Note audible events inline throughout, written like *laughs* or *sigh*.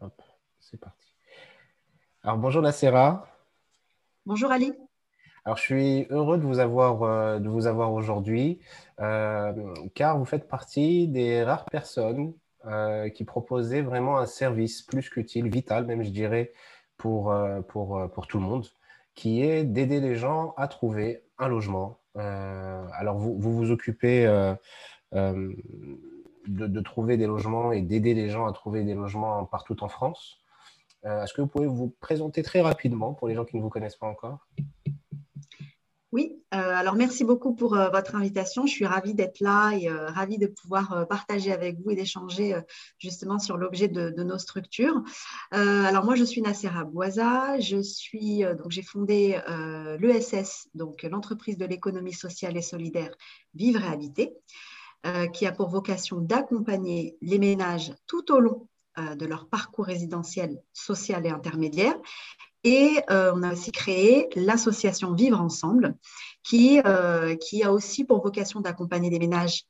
Hop, c'est parti. Alors bonjour Nacera. Bonjour Ali. Alors je suis heureux de vous avoir, euh, de vous avoir aujourd'hui euh, car vous faites partie des rares personnes euh, qui proposaient vraiment un service plus qu'utile, vital même je dirais, pour, pour, pour tout le monde, qui est d'aider les gens à trouver un logement. alors vous, vous vous occupez de, trouver des logements et d'aider les gens à trouver des logements partout en France. Euh, est-ce que vous pouvez vous présenter très rapidement pour les gens qui ne vous connaissent pas encore? Oui, euh, alors merci beaucoup pour euh, votre invitation. Je suis ravie d'être là et ravie de pouvoir partager avec vous et d'échanger justement sur l'objet de, nos structures. alors moi, je suis Nassera Boisa. Je suis donc j'ai fondé l'ESS, donc l'entreprise de l'économie sociale et solidaire Vivre et Habiter. Euh, qui a pour vocation d'accompagner les ménages tout au long euh, de leur parcours résidentiel, social et intermédiaire. Et euh, on a aussi créé l'association Vivre Ensemble, qui, qui a aussi pour vocation d'accompagner les ménages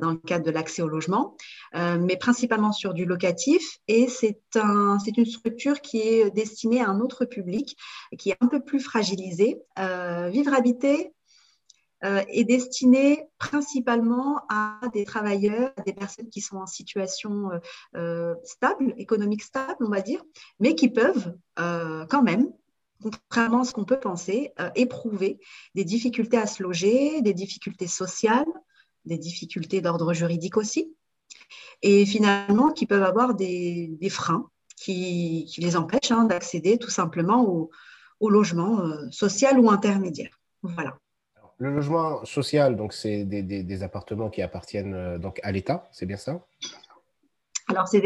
dans le cadre de l'accès au logement, mais principalement sur du locatif. Et c'est un, une structure qui est destinée à un autre public, qui est un peu plus fragilisé. Vivre Habiter euh, est destiné principalement à des travailleurs, à des personnes qui sont en situation euh, euh, stable, économique stable, on va dire, mais qui peuvent quand même contrairement à ce qu'on peut penser, éprouver des difficultés à se loger, des difficultés sociales, des difficultés d'ordre juridique aussi, et finalement qui peuvent avoir des, freins qui, les empêchent hein, d'accéder tout simplement au, au logement social ou intermédiaire. Voilà. Le logement social, donc c'est des, appartements qui appartiennent euh, donc à l'État, c'est bien ça? Alors, c'est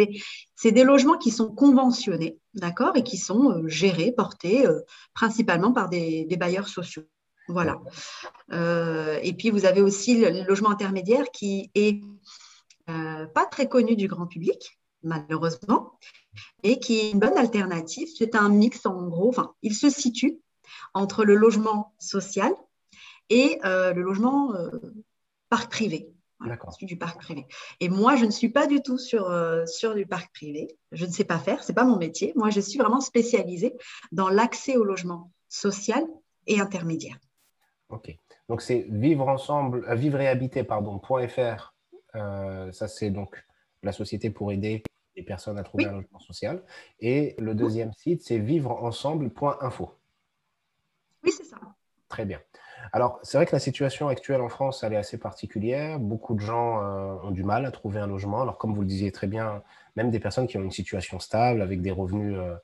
des, logements qui sont conventionnés, d'accord, et qui sont euh, gérés, portés euh, principalement par des, bailleurs sociaux. Voilà. et puis, vous avez aussi le, logement intermédiaire qui est pas très connu du grand public, malheureusement, et qui est une bonne alternative. C'est un mix, en gros, il se situe entre le logement social, et euh, le logement euh, parc privé. D'accord. du parc privé. Et moi, je ne suis pas du tout sur, euh, sur du parc privé. Je ne sais pas faire, ce n'est pas mon métier. Moi, je suis vraiment spécialisée dans l'accès au logement social et intermédiaire. Ok. Donc, c'est vivre ensemble, vivre et habiter, pardon, .fr. ça, c'est donc la société pour aider les personnes à trouver un logement social. Et le deuxième site, c'est vivre-ensemble.info. Oui, c'est ça. Très bien. Alors, c'est vrai que la situation actuelle en France, elle est assez particulière. Beaucoup de gens euh, ont du mal à trouver un logement. Alors, comme vous le disiez très bien, même des personnes qui ont une situation stable, avec des revenus, euh,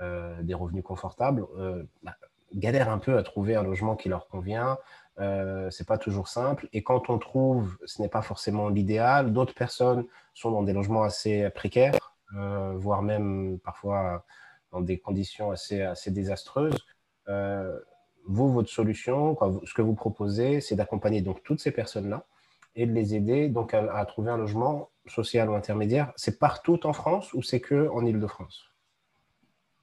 euh, des revenus confortables, bah, galèrent un peu à trouver un logement qui leur convient. Ce n'est pas toujours simple. Et quand on trouve, ce n'est pas forcément l'idéal. D'autres personnes sont dans des logements assez précaires, voire même parfois dans des conditions assez, assez désastreuses vous, votre solution, ce que vous proposez, c'est d'accompagner donc toutes ces personnes-là et de les aider donc à, trouver un logement social ou intermédiaire. C'est partout en France ou c'est que en Île-de-France?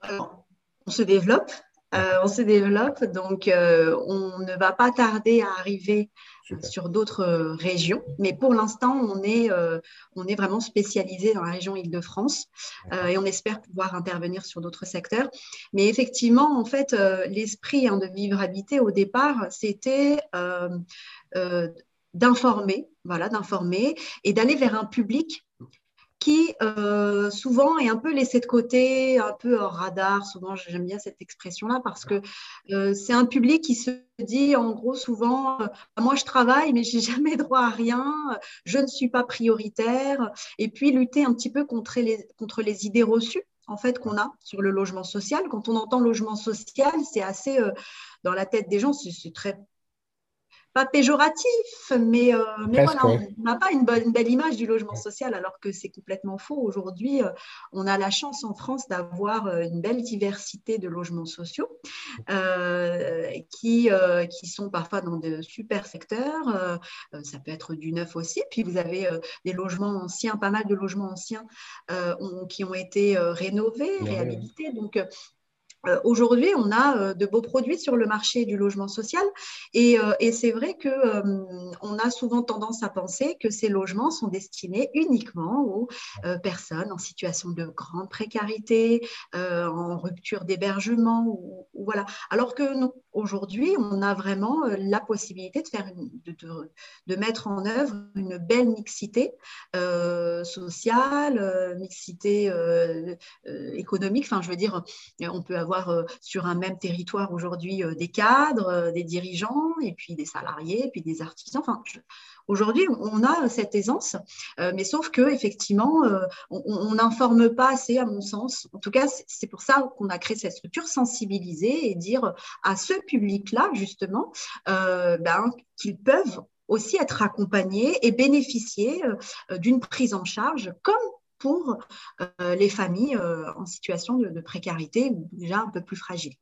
On se développe. Euh, on se développe, donc euh, on ne va pas tarder à arriver sur d'autres euh, régions. Mais pour l'instant, on, est, euh, on est vraiment spécialisé dans la région Île-de-France euh, et on espère pouvoir intervenir sur d'autres secteurs. Mais effectivement, en fait, l'esprit hein, de Vivre Habité au départ, c'était d'informer, voilà, d'informer et d'aller vers un public qui euh, souvent est un peu laissé de côté, un peu hors radar. Souvent, j'aime bien cette expression-là parce que euh, c'est un public qui se dit en gros souvent euh, moi je travaille mais j'ai *laughs* jamais droit à rien, je ne suis pas prioritaire. Et puis lutter un petit peu contre les, contre les idées reçues en fait qu'on a sur le logement social. Quand on entend logement social, c'est assez dans la tête des gens, c'est très pas péjoratif, mais, euh, mais voilà, on n'a pas une, bonne, belle image du logement social alors que c'est complètement faux. Aujourd'hui, euh, on a la chance en France d'avoir euh, une belle diversité de logements sociaux qui, qui sont parfois dans de super secteurs. ça peut être du neuf aussi. Puis vous avez des logements anciens, pas mal de logements anciens qui ont été rénovés, réhabilités. Donc, aujourd'hui, on a euh, de beaux produits sur le marché du logement social et, euh, c'est vrai que on a souvent tendance à penser que ces logements sont destinés uniquement aux personnes en situation de grande précarité, en rupture d'hébergement ou, voilà. Alors que aujourd'hui, on a vraiment la possibilité de faire de, mettre en œuvre une belle mixité sociale, mixité économique. Enfin, je veux dire, on peut avoir euh, sur un même territoire aujourd'hui euh, des cadres, euh, des dirigeants, et puis des salariés, puis des artisans. Enfin, Aujourd'hui, on a cette aisance, mais sauf que effectivement, on n'informe pas assez, à mon sens. En tout cas, c'est pour ça qu'on a créé cette structure, sensibiliser et dire à ce public-là, justement, ben, qu'ils peuvent aussi être accompagnés et bénéficier d'une prise en charge comme pour euh, les familles euh, en situation de, précarité ou déjà un peu plus fragiles.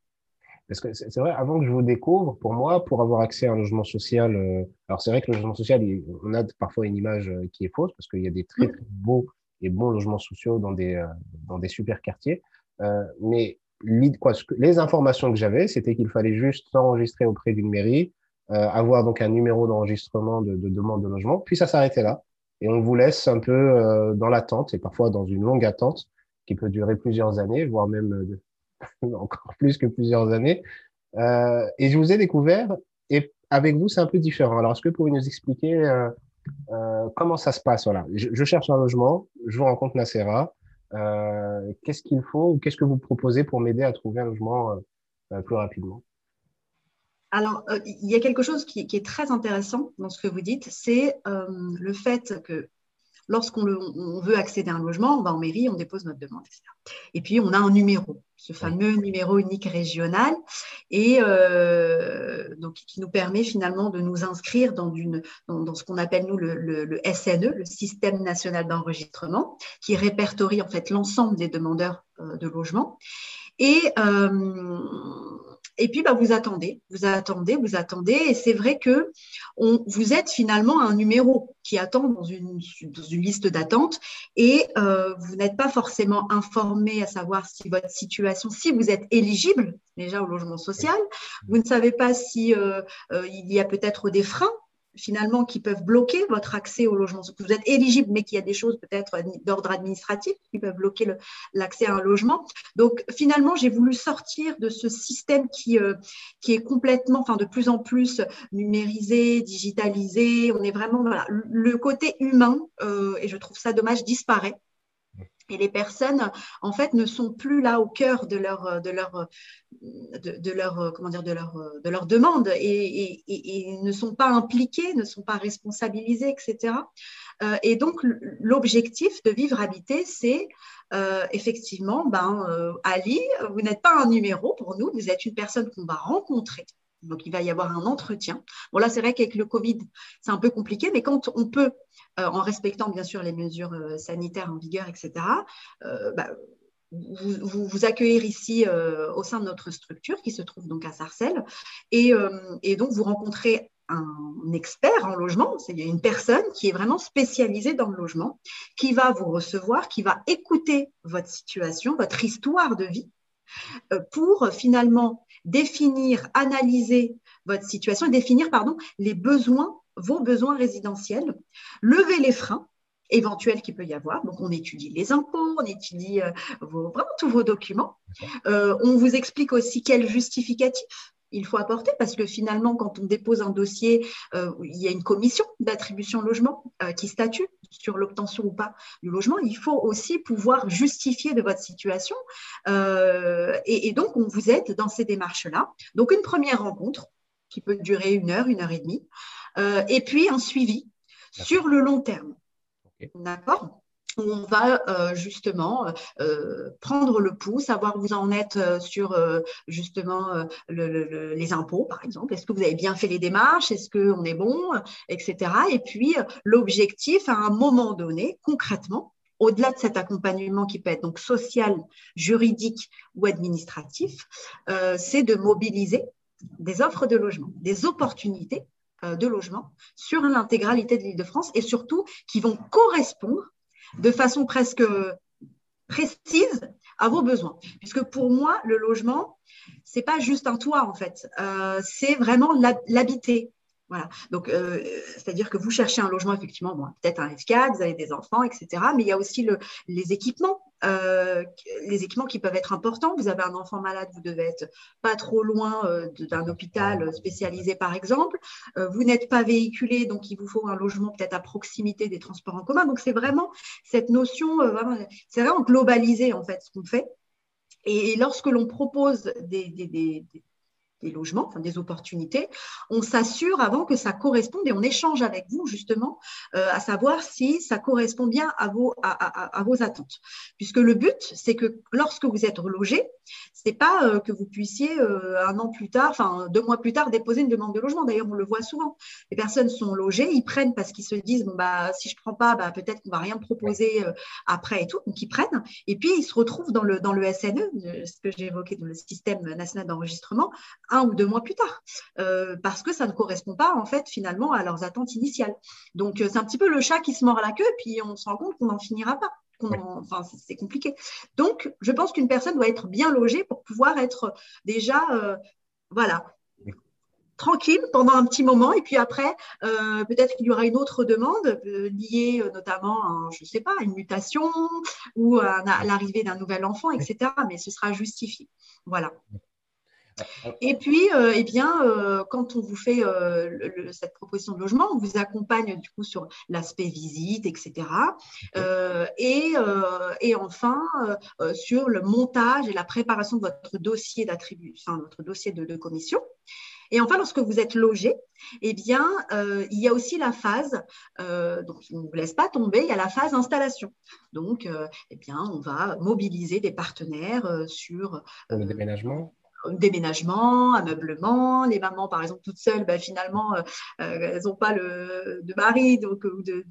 Parce que c'est vrai, avant que je vous découvre, pour moi, pour avoir accès à un logement social, euh, alors c'est vrai que le logement social, on a parfois une image qui est fausse parce qu'il y a des très, très beaux et bons logements sociaux dans des, dans des super quartiers. mais quoi, les informations que j'avais, c'était qu'il fallait juste s'enregistrer auprès d'une mairie, avoir donc un numéro d'enregistrement de, de, demande de logement, puis ça s'arrêtait là et on vous laisse un peu euh, dans l'attente et parfois dans une longue attente qui peut durer plusieurs années, voire même euh, *laughs* encore plus que plusieurs années. Euh, et je vous ai découvert et avec vous, c'est un peu différent. Alors, est-ce que vous pouvez nous expliquer comment ça se passe? Voilà. je, cherche un logement, je vous rencontre Nacera. Qu'est-ce qu'il faut ou qu'est-ce que vous proposez pour m'aider à trouver un logement plus rapidement? Alors, euh, il y a quelque chose qui, est très intéressant dans ce que vous dites, c'est euh, le fait que lorsqu'on veut accéder à un logement, on va en mairie, on dépose notre demande, etc. Et puis, on a un numéro, ce fameux numéro unique régional, et euh, donc, qui nous permet finalement de nous inscrire dans, ce qu'on appelle, nous, le, SNE, le Système national d'enregistrement, qui répertorie en fait l'ensemble des demandeurs de logement. Et et puis, bah, vous attendez, vous attendez, vous attendez. Et c'est vrai que on, vous êtes finalement un numéro qui attend dans une, dans une liste d'attente et euh, vous n'êtes pas forcément informé à savoir si votre situation, si vous êtes éligible déjà au logement social. Vous ne savez pas si euh, euh, il y a peut-être des freins finalement qui peuvent bloquer votre accès au logement. Vous êtes éligible, mais qu'il y a des choses peut-être d'ordre administratif qui peuvent bloquer l'accès à un logement. Donc finalement, j'ai voulu sortir de ce système qui, euh, qui est complètement, enfin de plus en plus numérisé, digitalisé. On est vraiment, voilà, le côté humain, euh, et je trouve ça dommage, disparaît. Et les personnes, en fait, ne sont plus là au cœur de leur, de leur, de, leur, comment dire, de leur, de leur demande et, ne sont pas impliquées, ne sont pas responsabilisées, etc. Euh, et donc, l'objectif de Vivre Habité, c'est euh, effectivement, ben, euh, Ali, vous n'êtes pas un numéro pour nous, vous êtes une personne qu'on va rencontrer donc, il va y avoir un entretien. Bon, là, c'est vrai qu'avec le Covid, c'est un peu compliqué, mais quand on peut, euh, en respectant bien sûr les mesures euh, sanitaires en vigueur, etc., euh, bah, vous, vous, accueillir ici au sein de notre structure qui se trouve donc à Sarcelles. Et, donc, vous rencontrez un expert en logement, c'est une personne qui est vraiment spécialisée dans le logement, qui va vous recevoir, qui va écouter votre situation, votre histoire de vie, pour finalement définir, analyser votre situation définir pardon, les besoins, vos besoins résidentiels, lever les freins éventuels qu'il peut y avoir. Donc, on étudie les impôts, on étudie euh, vraiment tous vos documents. Euh, on vous explique aussi quel justificatif il faut apporter parce que finalement, quand on dépose un dossier, euh, il y a une commission d'attribution logement euh, qui statue sur l'obtention ou pas du logement. Il faut aussi pouvoir justifier de votre situation. Euh, et, donc, on vous aide dans ces démarches-là. Donc, une première rencontre qui peut durer une heure, une heure et demie, et puis un suivi sur le long terme. D'accord? On va euh, justement euh, prendre le pouls, savoir où vous en êtes euh, sur justement les impôts, par exemple. Est-ce que vous avez bien fait les démarches? Est-ce qu'on est bon? Etc. Et puis, l'objectif, à un moment donné, concrètement, au-delà de cet accompagnement qui peut être donc social, juridique ou administratif, c'est de mobiliser des offres de logement, des opportunités de logement sur l'intégralité de l'île de France et surtout qui vont correspondre de façon presque précise à vos besoins. Puisque pour moi, le logement, c'est pas juste un toit en fait, euh, c'est vraiment l'habiter. Voilà. Donc, euh, c'est-à-dire que vous cherchez un logement, effectivement, bon, peut-être un F4, vous avez des enfants, etc. Mais il y a aussi le, les équipements, euh, les équipements qui peuvent être importants. Vous avez un enfant malade, vous devez être pas trop loin euh, d'un hôpital spécialisé, par exemple. vous n'êtes pas véhiculé, donc il vous faut un logement peut-être à proximité des transports en commun. Donc, c'est vraiment cette notion, c'est vraiment globalisé, en fait, ce qu'on fait. Et lorsque l'on propose des, des, des, des logements, enfin des opportunités, on s'assure avant que ça corresponde et on échange avec vous justement euh, à savoir si ça correspond bien à vos, à, vos attentes. Puisque le but, c'est que lorsque vous êtes relogé, c'est pas euh, que vous puissiez euh, un an plus tard, enfin deux mois plus tard, déposer une demande de logement. D'ailleurs, on le voit souvent. Les personnes sont logées, ils prennent parce qu'ils se disent bon bah si je prends pas, bah, peut-être qu'on va rien me proposer après et tout, donc ils prennent. Et puis ils se retrouvent dans le dans le SNE, ce que j'ai évoqué dans le système national d'enregistrement, un ou deux mois plus tard, euh, parce que ça ne correspond pas en fait finalement à leurs attentes initiales. Donc euh, c'est un petit peu le chat qui se mord la queue, puis on se rend compte qu'on n'en finira pas. Enfin, c'est compliqué. Donc, je pense qu'une personne doit être bien logée pour pouvoir être déjà, euh, voilà, tranquille pendant un petit moment et puis après peut-être qu'il y aura une autre demande liée notamment à, je sais pas à une mutation ou à l'arrivée d'un nouvel enfant etc mais ce sera justifié. Voilà et puis, euh, eh bien, euh, quand on vous fait euh, cette proposition de logement, on vous accompagne du coup sur l'aspect visite, etc. Et, et, enfin, sur le montage et la préparation de votre dossier d'attribution, enfin, votre dossier de, commission. Et enfin, lorsque vous êtes logé, eh bien, il y a aussi la phase, donc on ne vous laisse pas tomber, il y a la phase installation. Donc, eh bien, on va mobiliser des partenaires sur le déménagement? Déménagement, ameublement. Les mamans, par exemple, toutes seules, ben, finalement, euh, euh, elles n'ont pas le, de mari donc, de,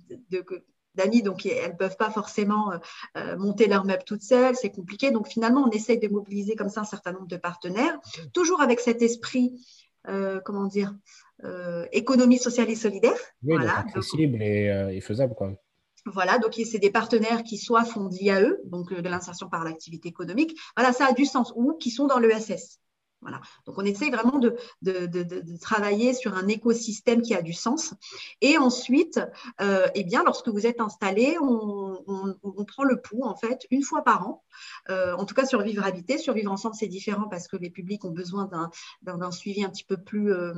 d'amis, donc elles ne peuvent pas forcément euh, monter leurs meubles toutes seules, c'est compliqué. Donc finalement, on essaye de mobiliser comme ça un certain nombre de partenaires, toujours avec cet esprit, comment dire, économie sociale et solidaire. Oui, voilà, accessible et, faisable. Quoi. Voilà, donc c'est des partenaires qui soient font de l'IAE, donc de l'insertion par l'activité économique. Voilà, ça a du sens, ou qui sont dans l'ESS. Donc, on essaye vraiment de, travailler sur un écosystème qui a du sens. Et ensuite, euh, eh bien, lorsque vous êtes installé, on, prend le pouls, en fait, une fois par an. Euh, en tout cas, survivre habité. Survivre ensemble, c'est différent parce que les publics ont besoin d'un suivi un petit peu plus. Euh,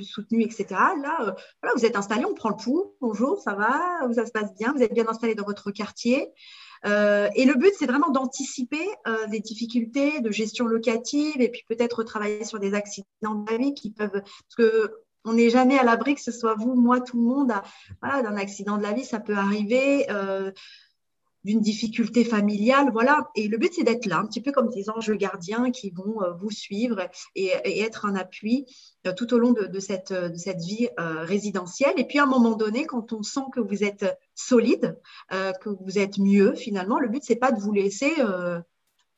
soutenu, etc. Là, vous êtes installé, on prend le pouls. Bonjour, ça va, ça se passe bien, vous êtes bien installé dans votre quartier. Euh, et le but, c'est vraiment d'anticiper euh, des difficultés de gestion locative et puis peut-être travailler sur des accidents de la vie qui peuvent. Parce que on n'est jamais à l'abri, que ce soit vous, moi, tout le monde, voilà, d'un accident de la vie, ça peut arriver. Euh, d'une difficulté familiale, voilà. Et le but, c'est d'être là, un petit peu comme des anges gardiens qui vont euh, vous suivre et, être un appui euh, tout au long de, cette, de cette, vie euh, résidentielle. Et puis, à un moment donné, quand on sent que vous êtes solide, que vous êtes mieux, finalement, le but, c'est pas de vous laisser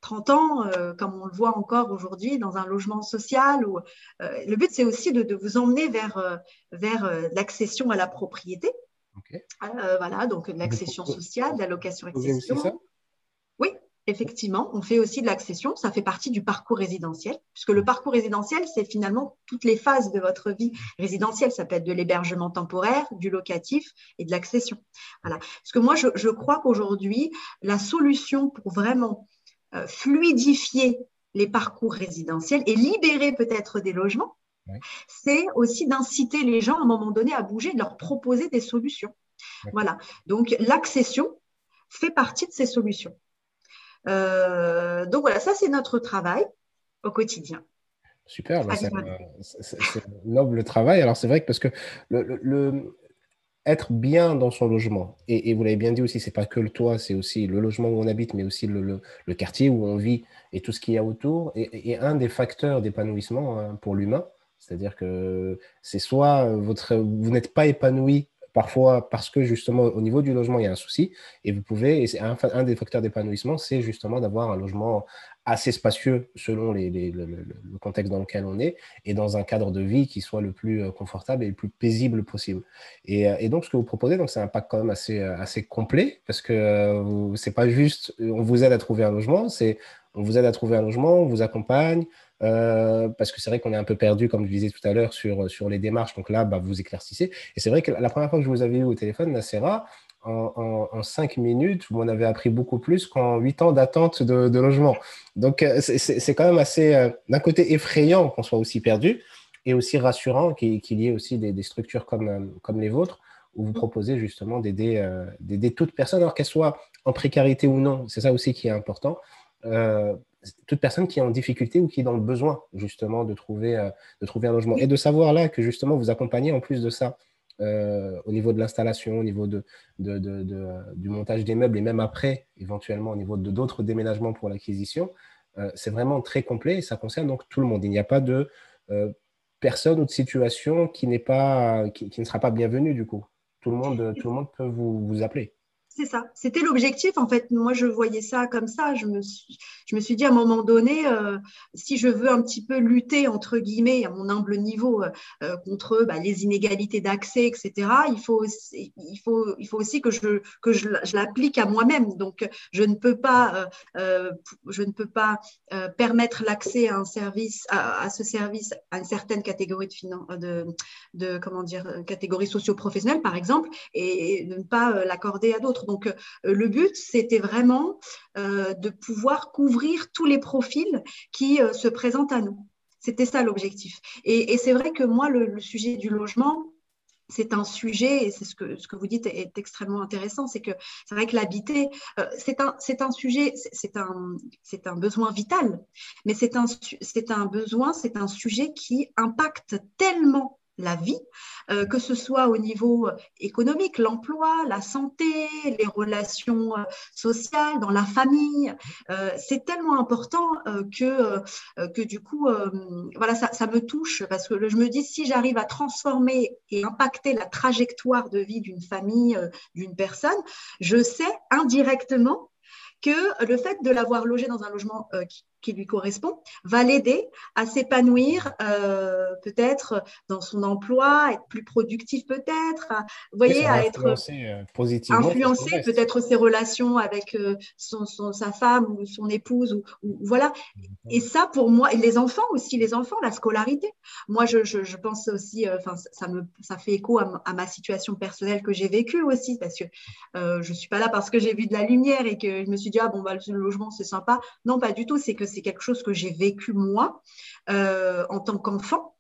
30 ans, comme on le voit encore aujourd'hui, dans un logement social. Ou, le but, c'est aussi de, de, vous emmener vers, vers l'accession à la propriété euh, voilà, donc l'accession sociale, l'allocation accession. Oui, effectivement, on fait aussi de l'accession. Ça fait partie du parcours résidentiel, puisque le parcours résidentiel, c'est finalement toutes les phases de votre vie résidentielle. Ça peut être de l'hébergement temporaire, du locatif et de l'accession. Voilà. Parce que moi, je, crois qu'aujourd'hui, la solution pour vraiment euh, fluidifier les parcours résidentiels et libérer peut-être des logements, c'est aussi d'inciter les gens à un moment donné à bouger, de leur proposer des solutions. Voilà. Donc l'accession fait partie de ces solutions. Euh, donc voilà, ça c'est notre travail au quotidien. Super, bah, c'est un noble travail. Alors c'est vrai que parce que le, être bien dans son logement, et, vous l'avez bien dit aussi, c'est pas que le toit, c'est aussi le logement où on habite, mais aussi le, quartier où on vit et tout ce qu'il y a autour, et, un des facteurs d'épanouissement hein, pour l'humain. C'est-à-dire que c'est soit votre, vous n'êtes pas épanoui parfois parce que justement au niveau du logement, il y a un souci. Et vous pouvez, et un, un, des facteurs d'épanouissement, c'est justement d'avoir un logement assez spacieux selon les, le, contexte dans lequel on est et dans un cadre de vie qui soit le plus euh, confortable et le plus paisible possible. Et, euh, et donc, ce que vous proposez, c'est un pack quand même assez, euh, assez complet parce que c'est pas juste on vous aide à trouver un logement, c'est on vous aide à trouver un logement, on vous accompagne, parce que c'est vrai qu'on est un peu perdu, comme je disais tout à l'heure, sur, sur les démarches. Donc là, bah, vous éclaircissez. Et c'est vrai que la première fois que je vous avais eu au téléphone, Nacera, en, cinq minutes, vous m'en avez appris beaucoup plus qu'en huit ans d'attente de, logement. Donc, euh, c'est quand même assez, euh, d'un côté, effrayant qu'on soit aussi perdu et aussi rassurant qu'il y ait aussi des, structures comme, euh, comme les vôtres où vous proposez justement d'aider toutes personnes, alors qu'elles soient en précarité ou non. C'est ça aussi qui est important. Toute personne qui est en difficulté ou qui est dans le besoin justement de trouver, de trouver un logement. Et de savoir là que justement vous accompagnez en plus de ça euh, au niveau de l'installation, au niveau de, du montage des meubles et même après, éventuellement au niveau de d'autres déménagements pour l'acquisition. Euh, c'est vraiment très complet et ça concerne donc tout le monde. Il n'y a pas de euh, personne ou de situation qui, n'est pas, qui, ne sera pas bienvenue du coup. Tout le monde, tout le monde peut vous, vous appeler. C'est ça. C'était l'objectif. En fait, moi, je voyais ça comme ça. Je me suis, je me suis dit à un moment donné, euh, si je veux un petit peu lutter, entre guillemets, à mon humble niveau, euh, euh, contre bah, les inégalités d'accès, etc., il faut, aussi, il, faut, il faut aussi que je, que je, l'applique à moi-même. Donc, je ne peux pas, je ne peux pas permettre l'accès à un service, à, ce service à une certaine catégorie de, comment dire, catégorie socio-professionnelle, par exemple, et ne pas l'accorder à d'autres. Donc, euh, le but, c'était vraiment euh, de pouvoir couvrir tous les profils qui euh, se présentent à nous. C'était ça l'objectif. Et, c'est vrai que moi, le, sujet du logement, c'est un sujet, et c'est ce que, ce que vous dites est, extrêmement intéressant, c'est que c'est vrai que l'habiter, c'est un, un sujet, c'est un, un besoin vital, mais c'est un, un besoin, c'est un sujet qui impacte tellement la vie, euh, que ce soit au niveau économique, l'emploi, la santé, les relations euh, sociales, dans la famille. Euh, c'est tellement important que, du coup, voilà, ça, me touche parce que je me dis, si j'arrive à transformer et impacter la trajectoire de vie d'une famille, d'une personne, je sais indirectement que le fait de l'avoir logé dans un logement qui lui correspond, va l'aider à s'épanouir euh, peut-être dans son emploi, être plus productif peut-être, vous voyez, à être euh, positivement, influencer peut-être ses relations avec euh, son, sa femme ou son épouse, ou, voilà. Et ça pour moi, et les enfants aussi, les enfants, la scolarité. Moi, je, je, pense aussi, enfin, ça me, ça fait écho à, ma situation personnelle que j'ai vécue aussi, parce que je suis pas là parce que j'ai vu de la lumière et que je me suis dit ah bon bah le logement c'est sympa. Non, pas du tout. C'est que c'est quelque chose que j'ai vécu moi euh, en tant qu'enfant.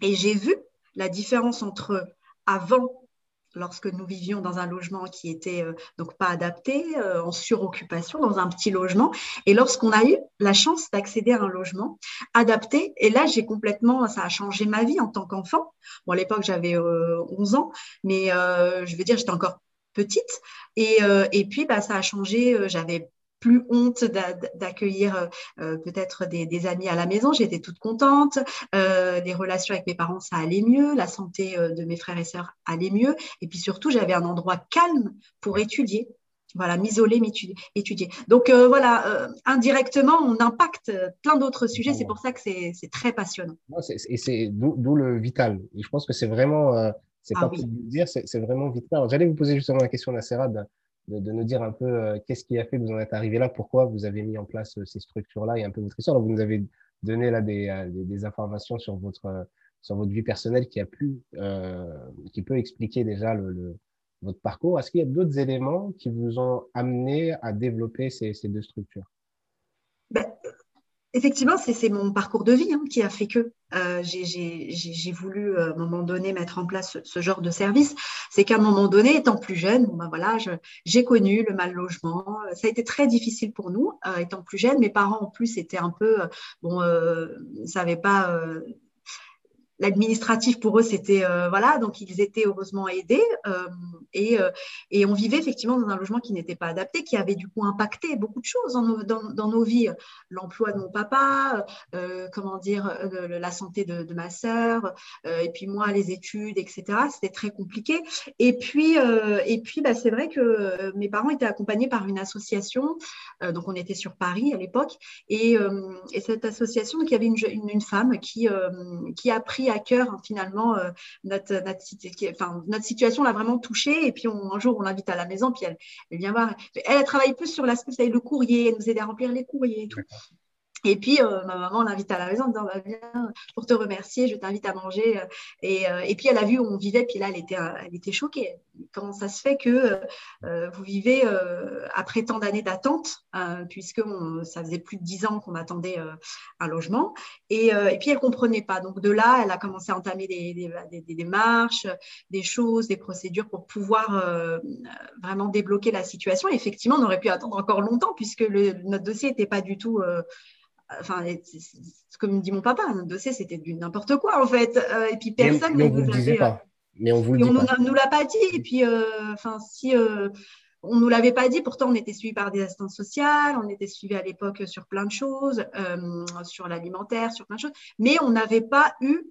Et j'ai vu la différence entre avant, lorsque nous vivions dans un logement qui était euh, donc pas adapté, euh, en suroccupation, dans un petit logement, et lorsqu'on a eu la chance d'accéder à un logement adapté. Et là, j'ai complètement, ça a changé ma vie en tant qu'enfant. Bon, à l'époque, j'avais 11 ans, mais je veux dire, j'étais encore petite. Et, puis, bah, ça a changé. J'avais plus honte d'accueillir euh, euh, peut-être des, amis à la maison. J'étais toute contente. Euh, les relations avec mes parents, ça allait mieux. La santé de mes frères et sœurs allait mieux. Et puis surtout, j'avais un endroit calme pour étudier. Voilà, m'isoler, étudier. Donc voilà, indirectement, on impacte plein d'autres sujets. C'est pour ça que c'est très passionnant. et c'est d'où le vital. Et je pense que c'est vraiment, c'est ah pas dire, c'est vraiment vital. J'allais vous poser justement la question, Nassera, de, nous dire un peu euh, qu'est-ce qui a fait que vous en êtes arrivé là, pourquoi vous avez mis en place euh, ces structures-là et un peu votre histoire. vous nous avez donné là des, euh, des, informations sur votre, sur votre vie personnelle qui, a pu, qui peut expliquer déjà le, votre parcours. Est-ce qu'il y a d'autres éléments qui vous ont amené à développer ces, ces deux structures? Ben, Effectivement, c'est mon parcours de vie hein, qui a fait que euh, j'ai voulu euh, à un moment donné mettre en place ce, genre de service. C'est qu'à un moment donné, étant plus jeune, ben voilà, j'ai connu le mal logement. Ça a été très difficile pour nous, euh, étant plus jeune. Mes parents en plus étaient un peu bon, euh, savaient pas l'administratif pour eux c'était euh, voilà donc ils étaient heureusement aidés euh, et, euh, et on vivait effectivement dans un logement qui n'était pas adapté qui avait du coup impacté beaucoup de choses dans nos, dans, dans nos vies. L'emploi de mon papa comment dire la santé de, ma sœur et puis moi les études etc c'était très compliqué. Et puis et puis bah, c'est vrai que mes parents étaient accompagnés par une association donc on était sur Paris à l'époque et, et, cette association qui avait une, une, une femme qui qui a pris à cœur hein, finalement euh, notre, notre, notre situation l'a vraiment touchée. Et puis un jour, on l'invite à la maison, puis elle, vient voir. Elle, travaille plus sur l'aspect, le courrier, elle nous aide à remplir les courriers. Et puis, euh, ma maman l'invite à la maison en disant bah, Viens, pour te remercier, je t'invite à manger. Et, euh, et, puis, elle a vu où on vivait, puis là, elle était, elle était choquée. Comment ça se fait que euh, vous vivez après tant d'années d'attente, puisque ça faisait plus de dix ans qu'on attendait un logement. Et, puis, elle ne comprenait pas. Donc, de là, elle a commencé à entamer des, des démarches, des choses, des procédures pour pouvoir vraiment débloquer la situation. Et effectivement, on aurait pu attendre encore longtemps, puisque notre dossier n'était pas du tout enfin, comme dit mon papa, un dossier, c'était du n'importe quoi, en fait. Euh, et puis personne ne vous, disait pas. Euh, mais on vous le pas. nous l'a pas dit. Et puis, euh, enfin, si on nous l'avait pas dit, pourtant on était suivi par des assistantes sociales, on était suivi à l'époque sur plein de choses, sur l'alimentaire, sur plein de choses, mais on n'avait pas eu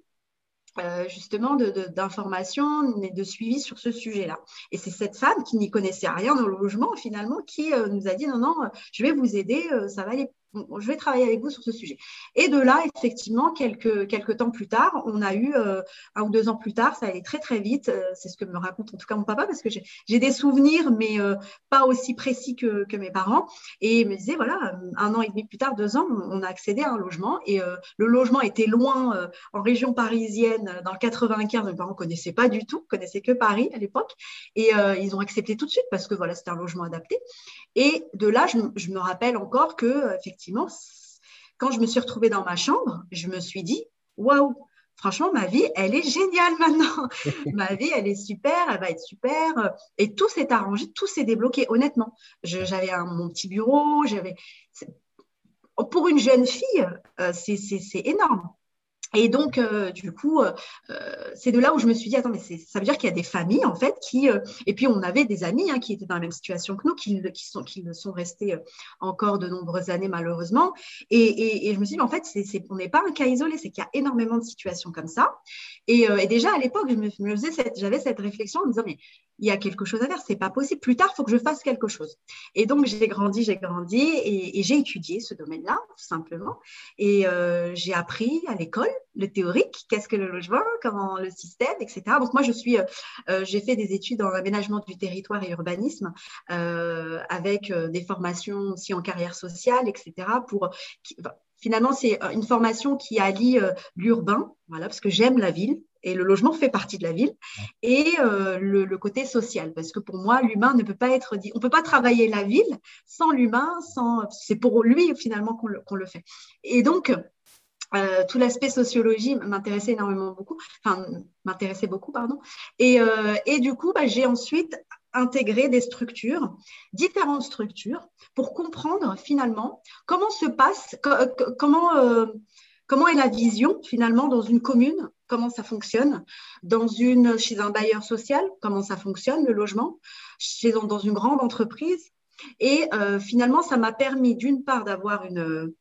justement d'informations de, de suivi sur ce sujet-là. Et c'est cette femme qui n'y connaissait rien dans le logement, finalement, qui nous a dit non, non, je vais vous aider, ça va aller je vais travailler avec vous sur ce sujet. Et de là, effectivement, quelques, quelques temps plus tard, on a eu, euh, un ou deux ans plus tard, ça allait très très vite, euh, c'est ce que me raconte en tout cas mon papa, parce que j'ai des souvenirs, mais euh, pas aussi précis que, que, mes parents. Et il me disait, voilà, un an et demi plus tard, deux ans, on, a accédé à un logement, et le logement était loin, en région parisienne, dans le 95, mes parents ne connaissaient pas du tout, connaissaient que Paris à l'époque, et ils ont accepté tout de suite, parce que voilà, c'était un logement adapté. Et de là, je me rappelle encore que, effectivement, effectivement, quand je me suis retrouvée dans ma chambre, je me suis dit, waouh, franchement, ma vie, elle est géniale maintenant. *laughs* ma vie, elle est super, elle va être super. Et tout s'est arrangé, tout s'est débloqué, honnêtement. J'avais mon petit bureau, j'avais. Pour une jeune fille, euh, c'est énorme. Et donc, euh, du coup, euh, euh, c'est de là où je me suis dit, attends, mais ça veut dire qu'il y a des familles, en fait, qui... et puis, on avait des amis hein, qui étaient dans la même situation que nous, qui, sont, qui sont restés encore de nombreuses années, malheureusement. Et, et, je me suis dit, en fait, c'est on n'est pas un cas isolé, c'est qu'il y a énormément de situations comme ça. Et, déjà, à l'époque, j'avais cette réflexion en me disant, mais il y a quelque chose à faire, c'est pas possible. Plus tard, il faut que je fasse quelque chose. Et donc, j'ai grandi, j'ai grandi et, j'ai étudié ce domaine-là, tout simplement. Et j'ai appris à l'école le théorique, qu'est-ce que le logement, comment le système, etc. Donc moi, je suis, euh, euh, j'ai fait des études dans l'aménagement du territoire et urbanisme, euh, avec des formations aussi en carrière sociale, etc. Pour finalement, c'est une formation qui allie l'urbain, voilà, parce que j'aime la ville, et le logement fait partie de la ville, et le, côté social, parce que pour moi, l'humain ne peut pas être dit, on ne peut pas travailler la ville sans l'humain, sans, c'est pour lui finalement qu'on le, fait. Et donc, euh, tout l'aspect sociologie m'intéressait énormément beaucoup, enfin m'intéressait beaucoup, pardon. Et, euh, et du coup, bah, j'ai ensuite intégré des structures, différentes structures, pour comprendre finalement comment se passe, comment, euh, comment est la vision finalement dans une commune, comment ça fonctionne, dans une, chez un bailleur social, comment ça fonctionne le logement, chez, dans une grande entreprise. Et euh, finalement, ça m'a permis d'une part d'avoir une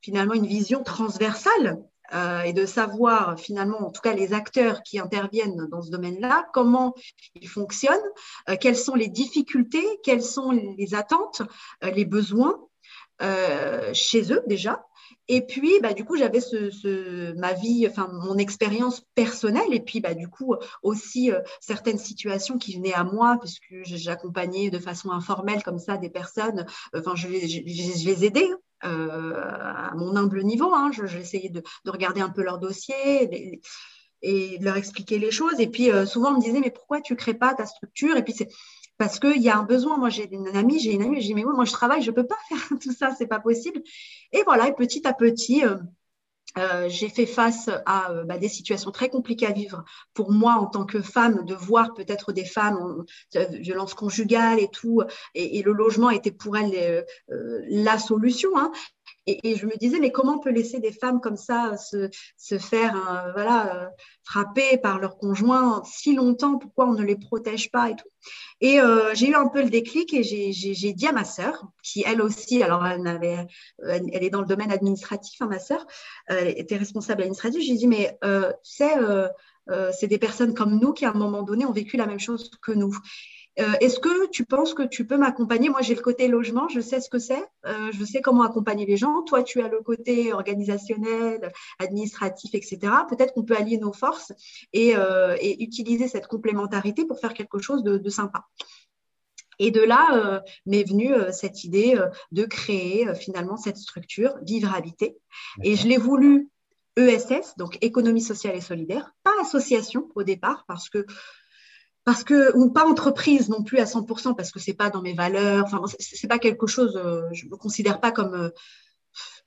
finalement une vision transversale euh, et de savoir finalement, en tout cas les acteurs qui interviennent dans ce domaine-là, comment ils fonctionnent, euh, quelles sont les difficultés, quelles sont les attentes, les besoins chez eux déjà. Et puis, bah, du coup, j'avais ce, ma vie, enfin, mon expérience personnelle, et puis, bah, du coup, aussi certaines situations qui venaient à moi, puisque j'accompagnais de façon informelle comme ça des personnes, enfin, je, les aidais euh, à mon humble niveau. Hein. Essayé de, regarder un peu leur dossier et de leur expliquer les choses. Et puis euh, souvent, on me disait, mais pourquoi tu ne crées pas ta structure? Et puis parce qu'il y a un besoin. Moi, j'ai une amie, j'ai une amie, je dis, mais moi, je travaille, je ne peux pas *laughs* faire tout ça, c'est pas possible. Et voilà, et petit à petit, euh, euh, j'ai fait face à euh, bah, des situations très compliquées à vivre pour moi en tant que femme, de voir peut-être des femmes en violence conjugale et tout, et, le logement était pour elles la solution. Hein. Et, je me disais, mais comment on peut laisser des femmes comme ça se, se faire voilà, frapper par leur conjoint si longtemps? Pourquoi on ne les protège pas et tout? Et j'ai eu un peu le déclic et j'ai dit à ma sœur, qui elle aussi, alors elle, avait, elle est dans le domaine administratif, hein, ma sœur, elle était responsable administrative, j'ai dit, mais tu sais, c'est des personnes comme nous qui, à un moment donné, ont vécu la même chose que nous. Euh, est-ce que tu penses que tu peux m'accompagner? Moi, j'ai le côté logement, je sais ce que c'est, euh, je sais comment accompagner les gens. Toi, tu as le côté organisationnel, administratif, etc. Peut-être qu'on peut allier nos forces et, euh, utiliser cette complémentarité pour faire quelque chose de, sympa. Et de là m'est venue cette idée de créer finalement cette structure Vivre Habiter. Et je l'ai voulu ESS, donc économie sociale et solidaire, pas association au départ, parce que parce que ou pas entreprise non plus à 100% parce que c'est pas dans mes valeurs enfin c'est pas quelque chose euh, je me considère pas comme euh,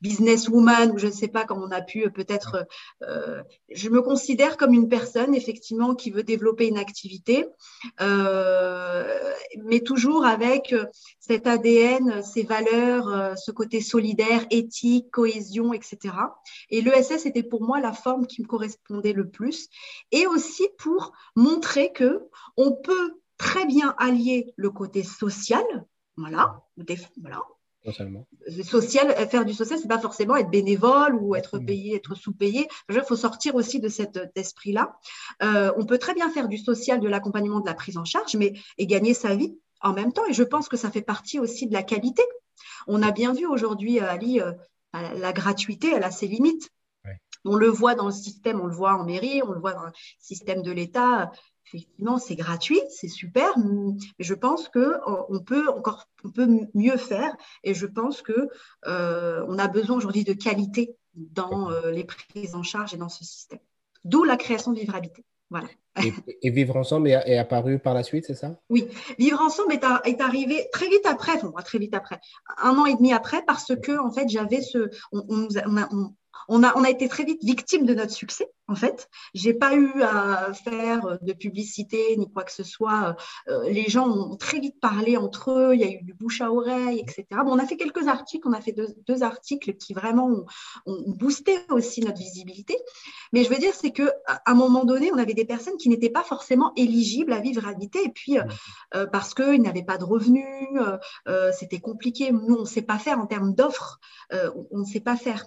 businesswoman ou je ne sais pas comment on a pu euh, peut-être. Euh, je me considère comme une personne effectivement qui veut développer une activité, euh, mais toujours avec cet ADN, ces valeurs, ce côté solidaire, éthique, cohésion, etc. Et l'ESS était pour moi la forme qui me correspondait le plus, et aussi pour montrer que on peut très bien allier le côté social, voilà, voilà Social, euh, faire du social, c'est pas forcément être bénévole ou être payé, être sous-payé. Il faut sortir aussi de cet esprit-là. Euh, on peut très bien faire du social, de l'accompagnement, de la prise en charge, mais et gagner sa vie en même temps. Et je pense que ça fait partie aussi de la qualité. On a bien vu aujourd'hui, euh, Ali, la gratuité, elle a ses limites. On le voit dans le système, on le voit en mairie, on le voit dans le système de l'État effectivement, c'est gratuit, c'est super, mais je pense que euh, peut encore on peut mieux faire et je pense que euh, on a besoin aujourd'hui de qualité dans euh, les prises en charge et dans ce système. D'où la création de Vivre Habité. Voilà. Et, Vivre Ensemble est, apparu par la suite, c'est ça? Oui, Vivre Ensemble est, est, arrivé très vite après, très vite après, un an et demi après, parce que en fait j'avais ce, on, on, on a, on a été très vite victime de notre succès, en fait. J'ai pas eu à faire de publicité ni quoi que ce soit. Euh, les gens ont très vite parlé entre eux, il y a eu du bouche à oreille, etc. Bon, on a fait quelques articles, on a fait deux, articles qui vraiment ont, boosté aussi notre visibilité. Mais je veux dire, c'est qu'à un moment donné, on avait des personnes qui n'étaient pas forcément éligibles à vivre habité, et puis euh, euh, parce qu'ils n'avaient pas de revenus, c'était compliqué. Nous, on ne sait pas faire en termes d'offres, on ne sait pas faire.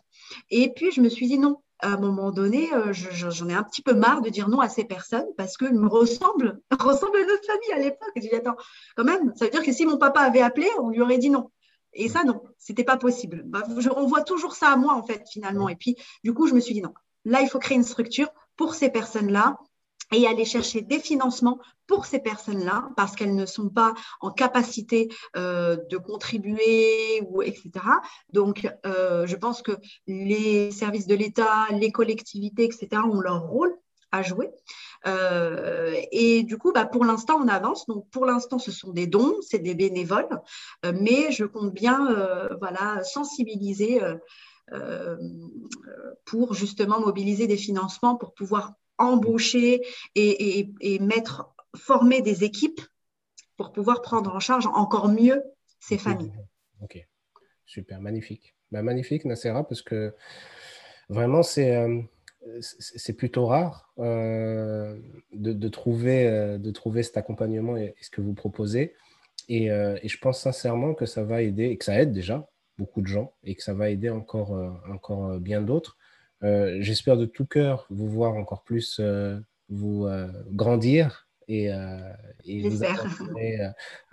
Et puis, je me suis dit non. À un moment donné, euh, j'en ai un petit peu marre de dire non à ces personnes parce qu'ils me ressemblent, *laughs* ressemblent à notre famille à l'époque. J'ai dit attends, quand même, ça veut dire que si mon papa avait appelé, on lui aurait dit non. Et ça, non, c'était pas possible. Bah, je, on voit toujours ça à moi, en fait, finalement. Et puis, du coup, je me suis dit non. Là, il faut créer une structure pour ces personnes-là et aller chercher des financements pour ces personnes-là parce qu'elles ne sont pas en capacité euh, de contribuer ou etc. Donc, euh, je pense que les services de l'État, les collectivités, etc. ont leur rôle à jouer. Euh, et du coup, bah, pour l'instant, on avance. Donc, pour l'instant, ce sont des dons, c'est des bénévoles, mais je compte bien, voilà, sensibiliser. pour justement mobiliser des financements pour pouvoir embaucher et, mettre, former des équipes pour pouvoir prendre en charge encore mieux ces familles. Ok, super, magnifique. Bah, magnifique, Nassera, parce que vraiment, c'est euh, c'est plutôt rare euh, de, trouver, euh, de trouver cet accompagnement et, ce que vous proposez. Et, et, je pense sincèrement que ça va aider, et que ça aide déjà beaucoup de gens, et que ça va aider encore, encore bien d'autres. Euh, j'espère de tout cœur vous voir encore plus euh, vous euh, grandir et, et vous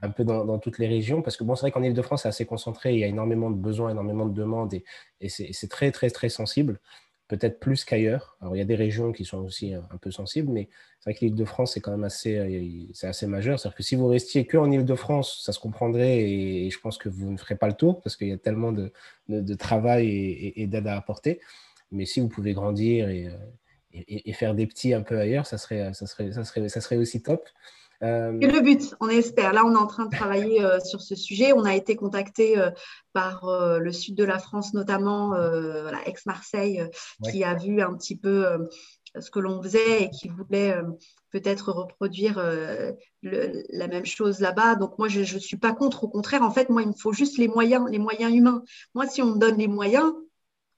un peu dans, toutes les régions. Parce que bon, c'est vrai qu'en Ile-de-France, c'est assez concentré, il y a énormément de besoins, énormément de demandes et, et c'est très, très, très sensible, peut-être plus qu'ailleurs. Alors, il y a des régions qui sont aussi un, peu sensibles, mais c'est vrai que l'Île-de-France, c'est quand même assez, c'est assez majeur. C'est-à-dire que si vous restiez que en Île-de-France, ça se comprendrait et, je pense que vous ne ferez pas le tour parce qu'il y a tellement de, de, travail et, et d'aide à apporter. Mais si vous pouvez grandir et, euh, et, faire des petits un peu ailleurs, ça serait, ça serait, ça serait, ça serait aussi top. C'est le but, on espère. Là, on est en train de travailler sur ce sujet. On a été contacté par le sud de la France, notamment voilà, ex-Marseille, qui a vu un petit peu ce que l'on faisait et qui voulait peut-être reproduire la même chose là-bas. Donc moi, je ne suis pas contre. Au contraire, en fait, moi, il me faut juste les moyens, les moyens humains. Moi, si on me donne les moyens,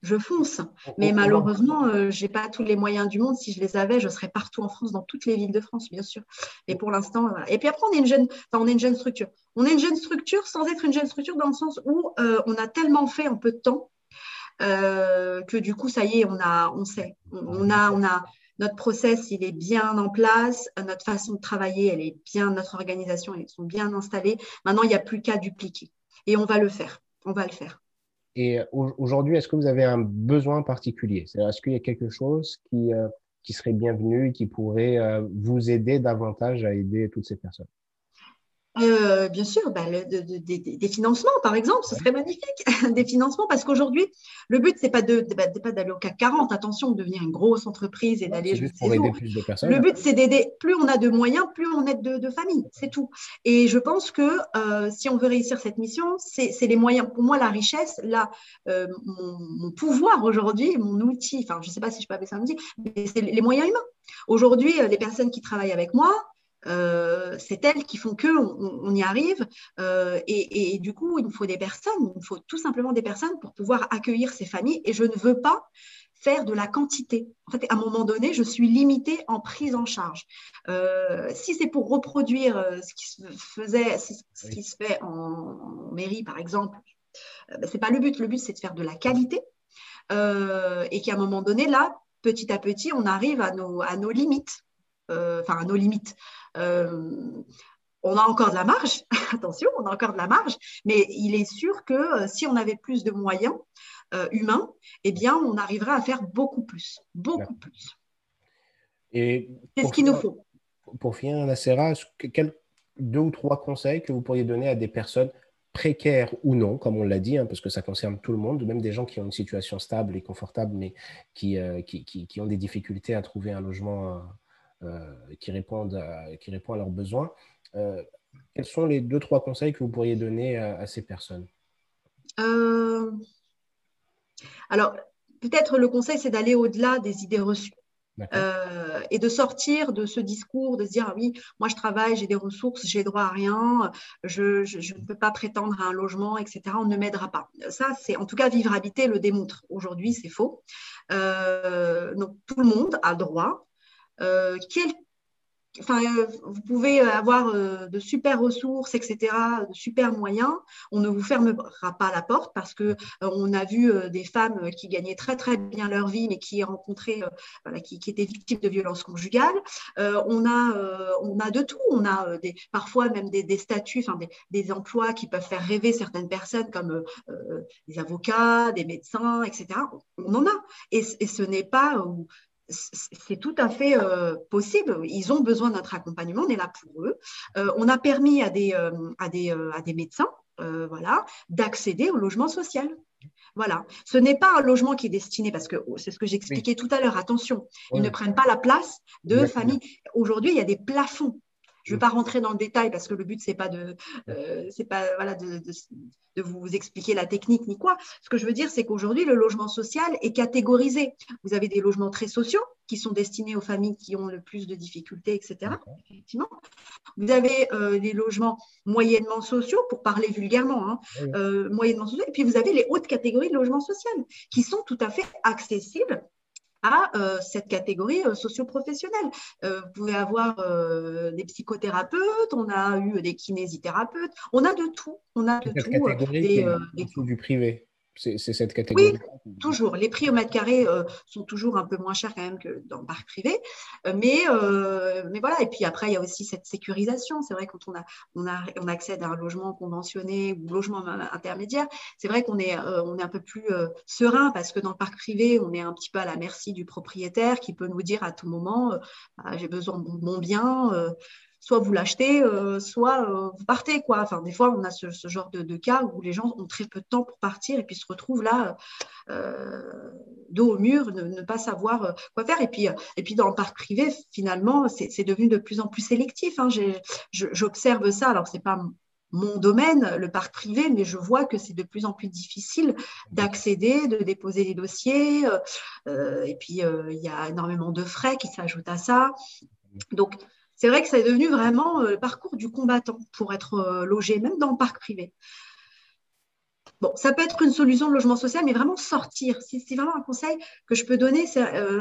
je fonce. Mais malheureusement, euh, je n'ai pas tous les moyens du monde. Si je les avais, je serais partout en France, dans toutes les villes de France, bien sûr. Et pour l'instant, Et puis après, on est une jeune, on est une jeune structure. On est une jeune structure sans être une jeune structure dans le sens où euh, on a tellement fait en peu de temps euh, que du coup, ça y est, on a, on sait, on, a, on a notre process, il est bien en place, notre façon de travailler, elle est bien, notre organisation, elles sont bien installées. Maintenant, il n'y a plus qu'à dupliquer. Et on va le faire. On va le faire. Et aujourd'hui, est-ce que vous avez un besoin particulier? Est-ce qu'il y a quelque chose qui, euh, qui serait bienvenu, qui pourrait euh, vous aider davantage à aider toutes ces personnes? Euh, bien sûr, bah, des financements, par exemple, ce serait magnifique. *laughs* des financements, parce qu'aujourd'hui, le but, c'est pas de, bah, pas d'aller au CAC 40, attention, de devenir une grosse entreprise et d'aller juste pour aider plus de personnes. Le but, c'est d'aider. Plus on a de moyens, plus on aide de, familles, c'est tout. Et je pense que euh, si on veut réussir cette mission, c'est, les moyens. Pour moi, la richesse, là, euh, mon, pouvoir aujourd'hui, mon outil, enfin, je ne sais pas si je peux appeler ça un outil, mais c'est les moyens humains. Aujourd'hui, les personnes qui travaillent avec moi, euh, c'est elles qui font que on, y arrive. Euh, et, du coup, il nous faut des personnes, il nous faut tout simplement des personnes pour pouvoir accueillir ces familles. Et je ne veux pas faire de la quantité. En fait, à un moment donné, je suis limitée en prise en charge. Euh, si c'est pour reproduire ce qui se faisait, ce qui se fait en, mairie, par exemple, ben, c'est pas le but. Le but, c'est de faire de la qualité. et qu'à un moment donné, là, petit à petit, on arrive à nos, à nos limites. Enfin, à nos limites. Euh, on a encore de la marge, *laughs* attention, on a encore de la marge, mais il est sûr que euh, si on avait plus de moyens euh, humains, eh bien, on arriverait à faire beaucoup plus, beaucoup plus. Et c'est ce qu'il nous faut. Pour finir, Nassera, quels deux ou trois conseils que vous pourriez donner à des personnes précaires ou non, comme on l'a dit, hein, parce que ça concerne tout le monde, même des gens qui ont une situation stable et confortable, mais qui, qui ont des difficultés à trouver un logement euh, qui, répondent à, qui répond à leurs besoins. Euh, quels sont les deux, trois conseils que vous pourriez donner à, ces personnes? Euh, Alors, peut-être le conseil, c'est d'aller au-delà des idées reçues. et de sortir de ce discours, de se dire ah oui, moi je travaille, j'ai des ressources, j'ai droit à rien, je, je, ne peux pas prétendre à un logement, etc. On ne m'aidera pas. Ça, c'est en tout cas vivre habité le démontre. Aujourd'hui, c'est faux. donc tout le monde a droit euh, enfin, euh, vous pouvez avoir euh, de super ressources, etc., de super moyens. On ne vous fermera pas la porte parce que on a vu des femmes qui gagnaient très très bien leur vie, mais qui rencontraient, qui, étaient victimes de violences conjugales. on a, on a de tout. On a des, parfois même des, statuts, enfin des, emplois qui peuvent faire rêver certaines personnes, comme des avocats, des médecins, etc. On en a. Et ce n'est pas c'est tout à fait euh, possible. Ils ont besoin de notre accompagnement, on est là pour eux. Euh, on a permis à des, euh, à des, à des médecins voilà, d'accéder au logement social. Voilà. Ce n'est pas un logement qui est destiné, parce que oh, c'est ce que j'expliquais tout à l'heure, attention, ils ne prennent pas la place de familles. Aujourd'hui, il y a des plafonds. Je ne vais pas rentrer dans le détail parce que le but, ce n'est pas, de, c'est pas voilà, de, de vous expliquer la technique ni quoi. Ce que je veux dire, c'est qu'aujourd'hui, le logement social est catégorisé. Vous avez des logements très sociaux qui sont destinés aux familles qui ont le plus de difficultés, etc. Effectivement. Vous avez euh, des logements moyennement sociaux, pour parler vulgairement, hein, euh, moyennement sociaux, et puis vous avez les hautes catégories de logements sociaux qui sont tout à fait accessibles à euh, cette catégorie euh, socio-professionnelle. Euh, vous pouvez avoir des psychothérapeutes, on a eu des kinésithérapeutes, on a de tout. On a de tout. Catégorie des, du privé. C'est cette catégorie. Oui, toujours. Les prix au mètre carré euh, sont toujours un peu moins chers quand même que dans le parc privé. Euh, mais, euh, mais voilà. Et puis après, il y a aussi cette sécurisation. C'est vrai quand on, a, on, a, on accède à un logement conventionné ou logement intermédiaire, c'est vrai qu'on est, on est un peu plus serein parce que dans le parc privé, on est un petit peu à la merci du propriétaire qui peut nous dire à tout moment ah, j'ai besoin de mon bien soit vous l'achetez, soit vous partez. Quoi. Enfin, des fois, on a ce, genre de, cas où les gens ont très peu de temps pour partir et puis se retrouvent là, dos au mur, ne, pas savoir quoi faire. Et puis, et puis dans le parc privé, finalement, c'est devenu de plus en plus sélectif. Hein. J'observe ça. Alors, c'est pas mon domaine, le parc privé, mais je vois que c'est de plus en plus difficile d'accéder, de déposer les dossiers. Euh, euh, et puis, euh, il y a énormément de frais qui s'ajoutent à ça. Donc, c'est vrai que ça est devenu vraiment le parcours du combattant pour être logé, même dans le parc privé. Bon, ça peut être une solution de logement social, mais vraiment sortir. C'est vraiment un conseil que je peux donner.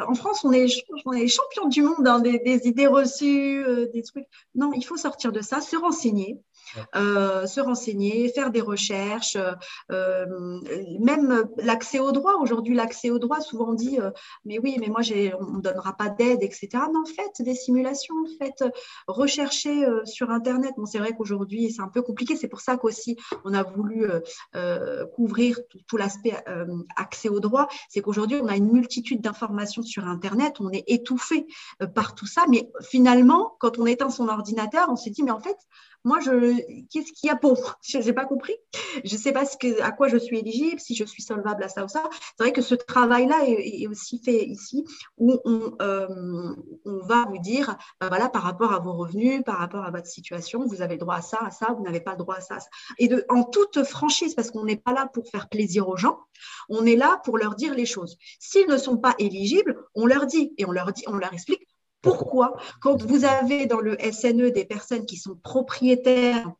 en France, on est, on champion du monde des, idées reçues, des trucs. Non, il faut sortir de ça, se renseigner, euh, se renseigner, faire des recherches, euh, même l'accès au droit. Aujourd'hui, l'accès au droit, souvent dit, euh, mais oui, mais moi, on ne donnera pas d'aide, etc. Non, faites des simulations, faites rechercher sur Internet. Bon, c'est vrai qu'aujourd'hui, c'est un peu compliqué. C'est pour ça qu'aussi, on a voulu couvrir tout, l'aspect accès au droit. C'est qu'aujourd'hui, on a une multitude d'informations sur Internet. On est étouffé par tout ça. Mais finalement, quand on éteint son ordinateur, on se dit, mais en fait, moi, je, qu'est-ce qu'il y a pour *laughs* Je n'ai pas compris. Je ne sais pas à quoi je suis éligible, si je suis solvable à ça ou ça. C'est vrai que ce travail-là est, aussi fait ici, où on, euh, va vous dire, ben voilà, par rapport à vos revenus, par rapport à votre situation, vous avez droit à ça, à ça, vous n'avez pas droit à ça. À ça. Et en toute franchise, parce qu'on n'est pas là pour faire plaisir aux gens, on est là pour leur dire les choses. S'ils ne sont pas éligibles, on leur dit et on leur dit, on leur explique pourquoi, quand vous avez dans le SNE des personnes qui sont propriétaires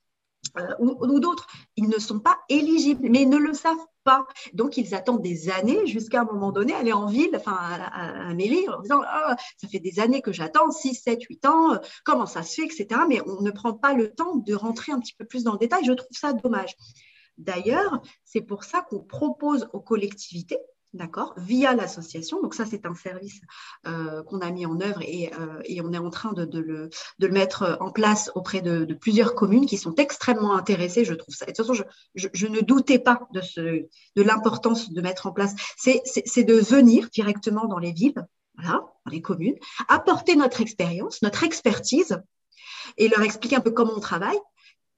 euh, ou, d'autres, ils ne sont pas éligibles, mais ne le savent pas. Donc, ils attendent des années jusqu'à un moment donné aller en ville, enfin à, mairie, en disant ah, Ça fait des années que j'attends, 6, 7, 8 ans, comment ça se fait, etc. Mais on ne prend pas le temps de rentrer un petit peu plus dans le détail. Je trouve ça dommage. D'ailleurs, c'est pour ça qu'on propose aux collectivités d'accord, via l'association. Donc ça, c'est un service euh, qu'on a mis en œuvre et, euh, on est en train de, le, mettre en place auprès de, plusieurs communes qui sont extrêmement intéressées. Je trouve ça. de toute façon, je, ne doutais pas de, ce, de l'importance de mettre en place. C'est de venir directement dans les villes, voilà, dans les communes, apporter notre expérience, notre expertise et leur expliquer un peu comment on travaille,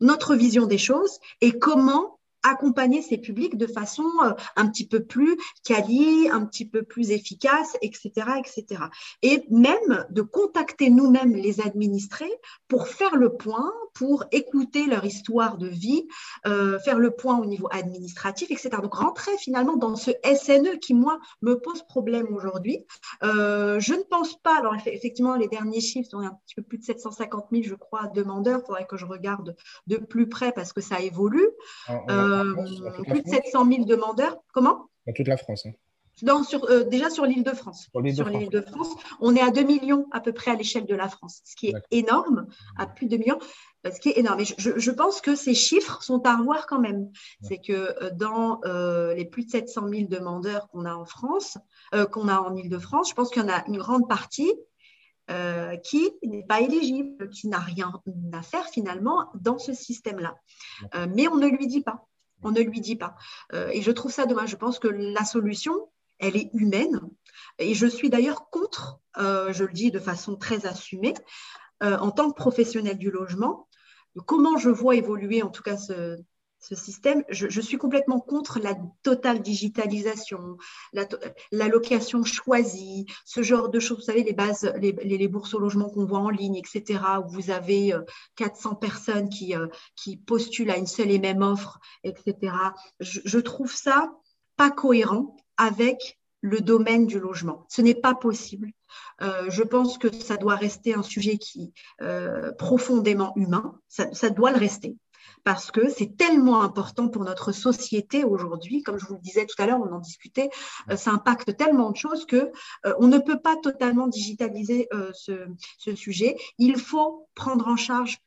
notre vision des choses et comment accompagner ces publics de façon euh, un petit peu plus quali, un petit peu plus efficace, etc., etc. Et même de contacter nous-mêmes les administrés pour faire le point, pour écouter leur histoire de vie, euh, faire le point au niveau administratif, etc. Donc rentrer finalement dans ce SNE qui, moi, me pose problème aujourd'hui. Euh, je ne pense pas, alors effectivement, les derniers chiffres sont un petit peu plus de 750 000, je crois, demandeurs. Il faudrait que je regarde de plus près parce que ça évolue. Plus de 700 000 demandeurs. Comment? Dans toute la France. Hein. sur, euh, déjà sur l'île de France. Sur l'île de, France, on est à 2 millions à peu près à l'échelle de la France, ce qui est énorme, à plus de 2 millions, ce qui est énorme. Et je, pense que ces chiffres sont à revoir quand même. C'est que euh, dans les plus de 700 000 demandeurs qu'on a en France, qu'on a en île de France, je pense qu'il y en a une grande partie euh, qui n'est pas éligible, qui n'a rien à faire finalement dans ce système-là. Euh, mais on ne lui dit pas. On ne lui dit pas. Euh, et je trouve ça dommage. Je pense que la solution, elle est humaine. Et je suis d'ailleurs contre, je le dis de façon très assumée, en tant que professionnel du logement, comment je vois évoluer en tout cas ce, ce système, je, suis complètement contre la totale digitalisation, la, location choisie, ce genre de choses. Vous savez, les bases, les, bourses au logement qu'on voit en ligne, etc., où vous avez 400 euh, personnes qui, euh, qui postulent à une seule et même offre, etc. Je, trouve ça pas cohérent avec le domaine du logement. Ce n'est pas possible. Euh, je pense que ça doit rester un sujet qui profondément humain. ça, doit le rester parce que c'est tellement important pour notre société aujourd'hui. Comme je vous le disais tout à l'heure, on en discutait, euh, ça impacte tellement de choses que euh, on ne peut pas totalement digitaliser euh, ce, sujet. Il faut prendre en charge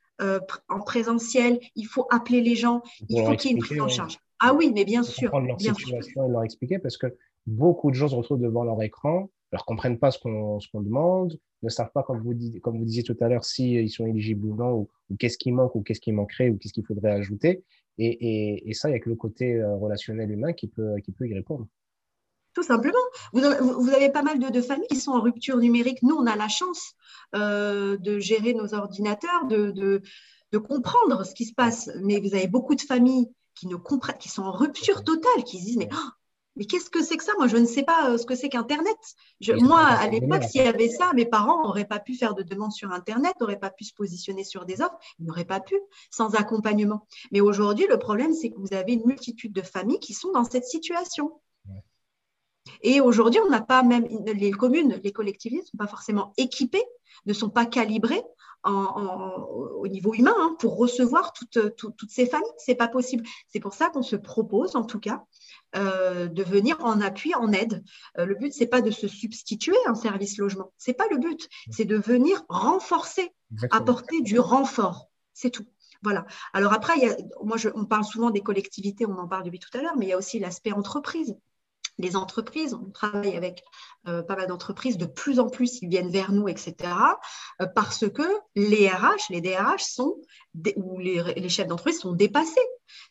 en présentiel, il faut appeler les gens, il faut qu'il y ait une prise en charge. Ah oui, mais bien sûr. Prendre leur situation et leur expliquer parce que beaucoup de gens se retrouvent devant leur écran, ne comprennent pas ce qu'on demande, ne savent pas, comme vous, disiez tout à l'heure, s'ils ils sont éligibles ou non, ou, qu'est-ce qui manque, ou qu'est-ce qui manquerait, ou qu'est-ce qu'il faudrait ajouter. Et, ça, il n'y a que le côté euh, relationnel humain qui peut, qui peut y répondre. Tout simplement. Vous, avez pas mal de, familles qui sont en rupture numérique. Nous, on a la chance euh, de gérer nos ordinateurs, de, comprendre ce qui se passe. Mais vous avez beaucoup de familles qui, ne comprennent, qui sont en rupture totale, qui se disent, mais oh, mais qu'est-ce que c'est que ça? Moi, je ne sais pas euh, ce que c'est qu'Internet. Moi, à l'époque, s'il y avait ça, mes parents n'auraient pas pu faire de demandes sur Internet, n'auraient pas pu se positionner sur des offres, ils n'auraient pas pu sans accompagnement. Mais aujourd'hui, le problème, c'est que vous avez une multitude de familles qui sont dans cette situation. Et aujourd'hui, on n'a pas même les communes, les collectivités ne sont pas forcément équipées, ne sont pas calibrées au niveau humain hein, pour recevoir toutes, toutes ces familles. Ce n'est pas possible. C'est pour ça qu'on se propose, en tout cas, euh, de venir en appui, en aide. Euh, le but, c'est pas de se substituer à un service logement. C'est pas le but. C'est de venir renforcer, apporter du renfort. C'est tout. Voilà. Alors après, il y a, moi, je, on parle souvent des collectivités, on en parle depuis tout à l'heure, mais il y a aussi l'aspect entreprise les entreprises, on travaille avec euh, pas mal d'entreprises, de plus en plus ils viennent vers nous, etc. Euh, parce que les RH, les DRH sont, ou les, chefs d'entreprise sont dépassés.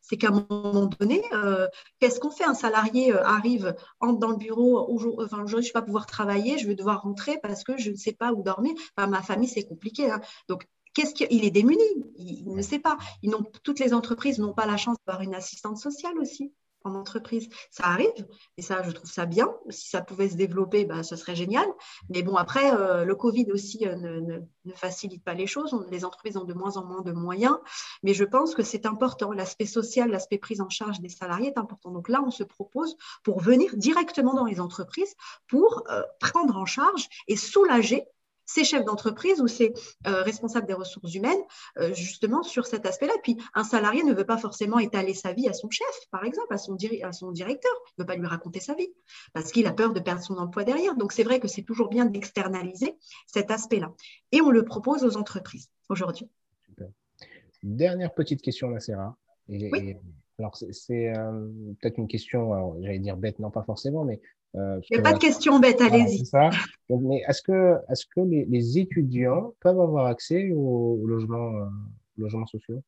C'est qu'à un moment donné, euh, qu'est-ce qu'on fait? Un salarié arrive, entre dans le bureau, aujourd'hui, je ne vais pas pouvoir travailler, je vais devoir rentrer parce que je ne sais pas où dormir. ma famille, c'est compliqué. Hein. Donc, qu'est-ce qu'il est démuni? Il, ne sait pas. Toutes les entreprises n'ont pas la chance d'avoir une assistante sociale aussi en entreprise. Ça arrive, et ça, je trouve ça bien. Si ça pouvait se développer, ben, ce serait génial. Mais bon, après, euh, le Covid aussi euh, ne, facilite pas les choses. les entreprises ont de moins en moins de moyens. Mais je pense que c'est important. L'aspect social, l'aspect prise en charge des salariés est important. Donc là, on se propose pour venir directement dans les entreprises pour euh, prendre en charge et soulager ces chefs d'entreprise ou ces euh, responsables des ressources humaines, euh, justement, sur cet aspect-là. Puis, un salarié ne veut pas forcément étaler sa vie à son chef, par exemple, à son, à son directeur. Il ne veut pas lui raconter sa vie parce qu'il a peur de perdre son emploi derrière. Donc, c'est vrai que c'est toujours bien d'externaliser cet aspect-là. Et on le propose aux entreprises aujourd'hui. Dernière petite question, Nacera. Et, alors, c'est euh, peut-être une question, j'allais dire bête, non pas forcément, mais euh, Il n'y a pas de question bête, allez-y. mais est-ce que, est que les, étudiants peuvent avoir accès aux, logements, euh, logements sociaux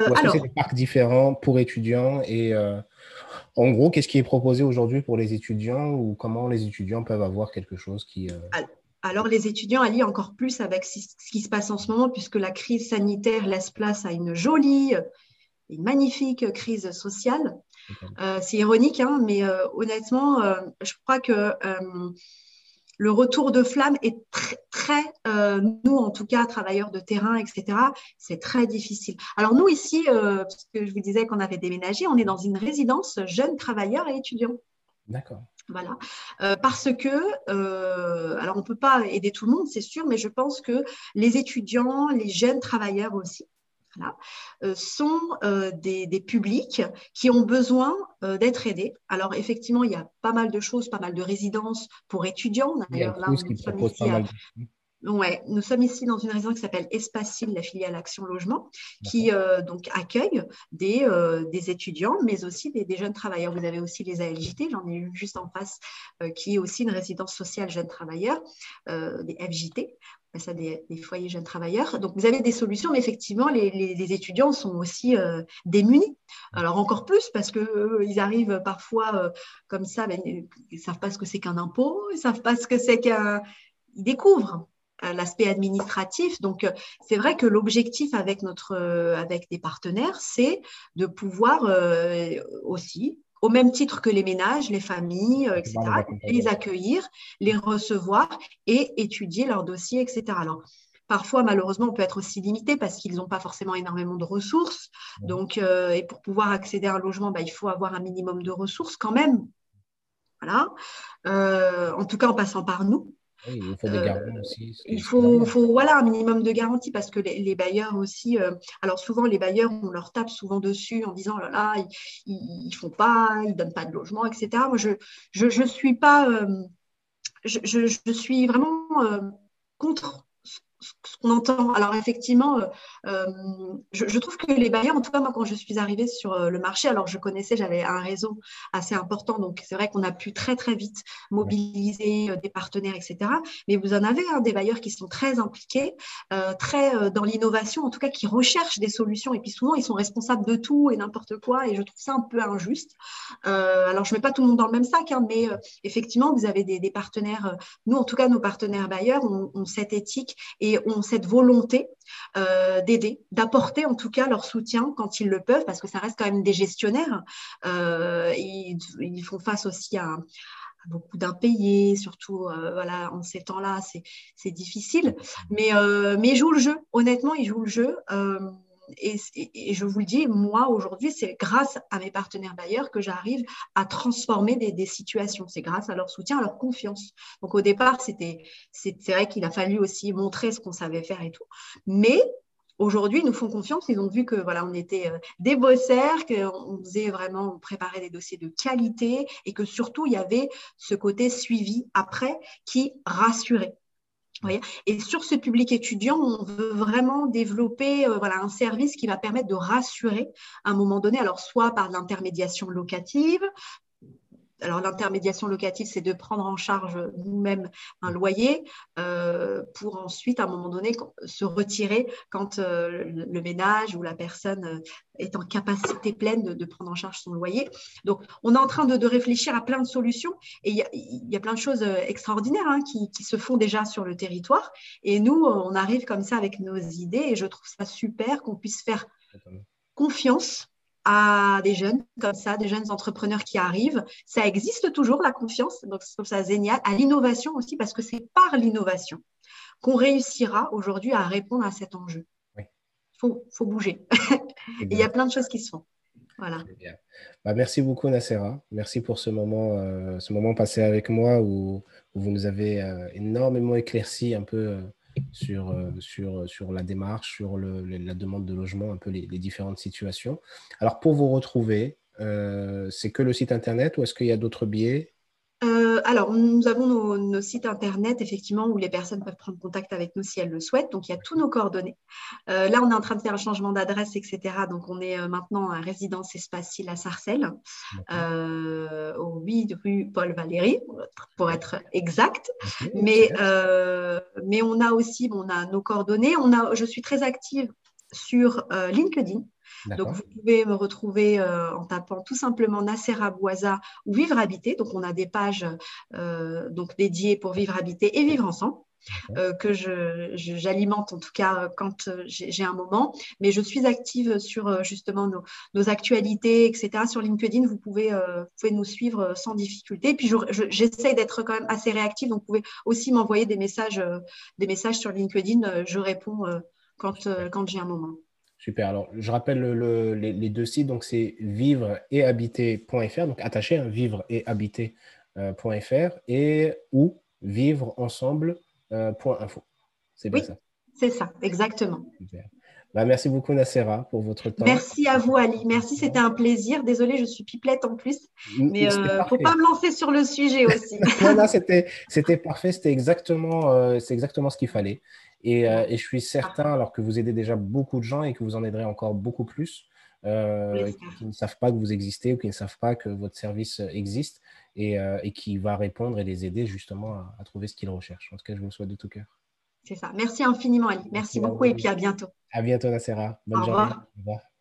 euh, Ou est-ce que c'est des parcs différents pour étudiants Et en gros, qu'est-ce qui est proposé aujourd'hui pour les étudiants ou comment les étudiants peuvent avoir quelque chose qui. Alors, les étudiants allient encore plus avec ce qui se passe en ce moment, puisque la crise sanitaire laisse place à une jolie, une magnifique crise sociale. Euh, c'est ironique, hein, mais euh, honnêtement, euh, je crois que le retour de flamme est très, très nous en tout cas, travailleurs de terrain, etc., c'est très difficile. Alors nous ici, parce que je vous disais qu'on avait déménagé, on est dans une résidence jeunes travailleurs et étudiants. D'accord. Voilà, parce que, alors on ne peut pas aider tout le monde, c'est sûr, mais je pense que les étudiants, les jeunes travailleurs aussi, euh, sont euh, des, publics qui ont besoin euh, d'être aidés. Alors effectivement, il y a pas mal de choses, pas mal de résidences pour étudiants. D'ailleurs, là, nous sommes, ici ouais, nous sommes ici dans une résidence qui s'appelle Espacile, la filiale Action Logement, qui donc accueille des, des, étudiants, mais aussi des, des, jeunes travailleurs. Vous avez aussi les ALJT, j'en ai eu juste en face, qui est aussi une résidence sociale jeunes travailleurs, des FJT ça des, foyers jeunes travailleurs. Donc, vous avez des solutions, mais effectivement, les, étudiants sont aussi euh, démunis. Alors, encore plus parce qu'ils euh, arrivent parfois euh, comme ça, ben, ils ne savent pas ce que c'est qu'un impôt, ils ne savent pas ce que c'est qu'un. Ils découvrent l'aspect administratif. Donc, c'est vrai que l'objectif avec, notre, avec des partenaires, c'est de pouvoir aussi au même titre que les ménages, les familles, euh, etc., les accueillir, les recevoir et étudier leurs dossiers, etc. Alors, Parfois, malheureusement, on peut être aussi limité parce qu'ils n'ont pas forcément énormément de ressources. Donc, euh, et pour pouvoir accéder à un logement, bah, il faut avoir un minimum de ressources quand même. Voilà. Euh, en tout cas, en passant par nous il faut des euh, garanties aussi. Il faut, faut, voilà, un minimum de garanties parce que les, bailleurs aussi, euh, alors souvent les bailleurs, on leur tape souvent dessus en disant, oh là là, ils ne font pas, ils ne donnent pas de logement, etc. Moi, je ne je, suis pas, euh, je, je, suis vraiment contre ce qu'on entend. Alors effectivement, euh, euh, je, trouve que les bailleurs, en tout cas moi quand je suis arrivée sur euh, le marché, alors je connaissais, j'avais un réseau assez important, donc c'est vrai qu'on a pu très très vite mobiliser des partenaires, etc. Mais vous en avez hein, des bailleurs qui sont très impliqués, très dans l'innovation, en tout cas qui recherchent des solutions, et puis souvent ils sont responsables de tout et n'importe quoi, et je trouve ça un peu injuste. alors je mets pas tout le monde dans le même sac, hein, mais effectivement vous avez des, partenaires, nous en tout cas nos partenaires bailleurs ont, ont cette éthique et ont cette volonté euh, d'aider, d'apporter en tout cas leur soutien quand ils le peuvent, parce que ça reste quand même des gestionnaires. Euh, ils, font face aussi à, beaucoup d'impayés, surtout euh, voilà, en ces temps-là, c'est difficile. Mais, mais ils jouent le jeu, honnêtement, ils jouent le jeu et, je vous le dis, moi, aujourd'hui, c'est grâce à mes partenaires bailleurs que j'arrive à transformer des, situations. C'est grâce à leur soutien, à leur confiance. Donc, au départ, c'était, c'est vrai qu'il a fallu aussi montrer ce qu'on savait faire et tout. Mais aujourd'hui, ils nous font confiance. Ils ont vu que voilà, on était euh, des bosseurs, qu'on faisait vraiment, préparer des dossiers de qualité et que surtout, il y avait ce côté suivi après qui rassurait. Et sur ce public étudiant, on veut vraiment développer euh, voilà, un service qui va permettre de rassurer à un moment donné, alors soit par l'intermédiation locative, alors l'intermédiation locative, c'est de prendre en charge nous-mêmes un loyer euh, pour ensuite, à un moment donné, se retirer quand euh, le ménage ou la personne euh, est en capacité pleine de, prendre en charge son loyer. Donc, on est en train de, réfléchir à plein de solutions et il y, a plein de choses extraordinaires hein, qui, qui, se font déjà sur le territoire. Et nous, on arrive comme ça avec nos idées et je trouve ça super qu'on puisse faire confiance à des jeunes comme ça, des jeunes entrepreneurs qui arrivent. Ça existe toujours, la confiance, donc je trouve ça génial. À l'innovation aussi, parce que c'est par l'innovation qu'on réussira aujourd'hui à répondre à cet enjeu. Il faut, bouger. *laughs* il y a plein de choses qui se font. Voilà. Bah, merci beaucoup, Nacera. Merci pour ce moment, euh, ce moment passé avec moi où, vous nous avez euh, énormément éclairci un peu. Euh, sur, euh, sur, sur la démarche, sur le, la demande de logement, un peu les, les différentes situations. Alors, pour vous retrouver, euh, c'est que le site internet ou est-ce qu'il y a d'autres biais? Euh, alors, nous avons nos, sites internet, effectivement, où les personnes peuvent prendre contact avec nous si elles le souhaitent. Donc, il y a tous nos coordonnées. Euh, là, on est en train de faire un changement d'adresse, etc. Donc, on est euh, maintenant à résidence Espacile à Sarcelles, 8 rue Paul Valéry, pour être exact. mais, mais on a aussi on a nos coordonnées. On a, je suis très active sur LinkedIn. Donc, vous pouvez me retrouver euh, en tapant tout simplement Nasser Abouaza ou Vivre Habité. Donc, on a des pages euh, donc dédiées pour Vivre Habité et Vivre Ensemble. Euh, que j'alimente en tout cas quand j'ai un moment. Mais je suis active sur justement nos, actualités, etc. Sur LinkedIn, vous pouvez, pouvez nous suivre sans difficulté. Et puis j'essaie d'être quand même assez réactive, donc vous pouvez aussi m'envoyer des messages, des messages sur LinkedIn. Je réponds quand, quand j'ai un moment. Super. Alors, je rappelle les, deux sites. Donc, c'est vivre et habiter.fr, donc attaché, hein, vivre et habiter.fr et ou vivre Euh, c'est bien ça. C'est ça, exactement. Super. Bah, merci beaucoup, Nacera, pour votre temps. Merci à vous, Ali. Merci, c'était un plaisir. Désolée, je suis pipelette en plus, mais il ne euh, faut pas me lancer sur le sujet aussi. *laughs* non, c'était parfait. C'était exactement, euh, exactement ce qu'il fallait. Euh, et, je suis certain, alors que vous aidez déjà beaucoup de gens et que vous en aiderez encore beaucoup plus, qui, ne savent pas que vous existez ou qui ne savent pas que votre service existe et, euh, qui va répondre et les aider justement à, trouver ce qu'ils recherchent. En tout cas, je vous le souhaite de tout cœur. C'est ça. Merci infiniment, Ali. Merci, beaucoup et puis à bientôt. À bientôt, Nassera. Bonne journée. Au revoir.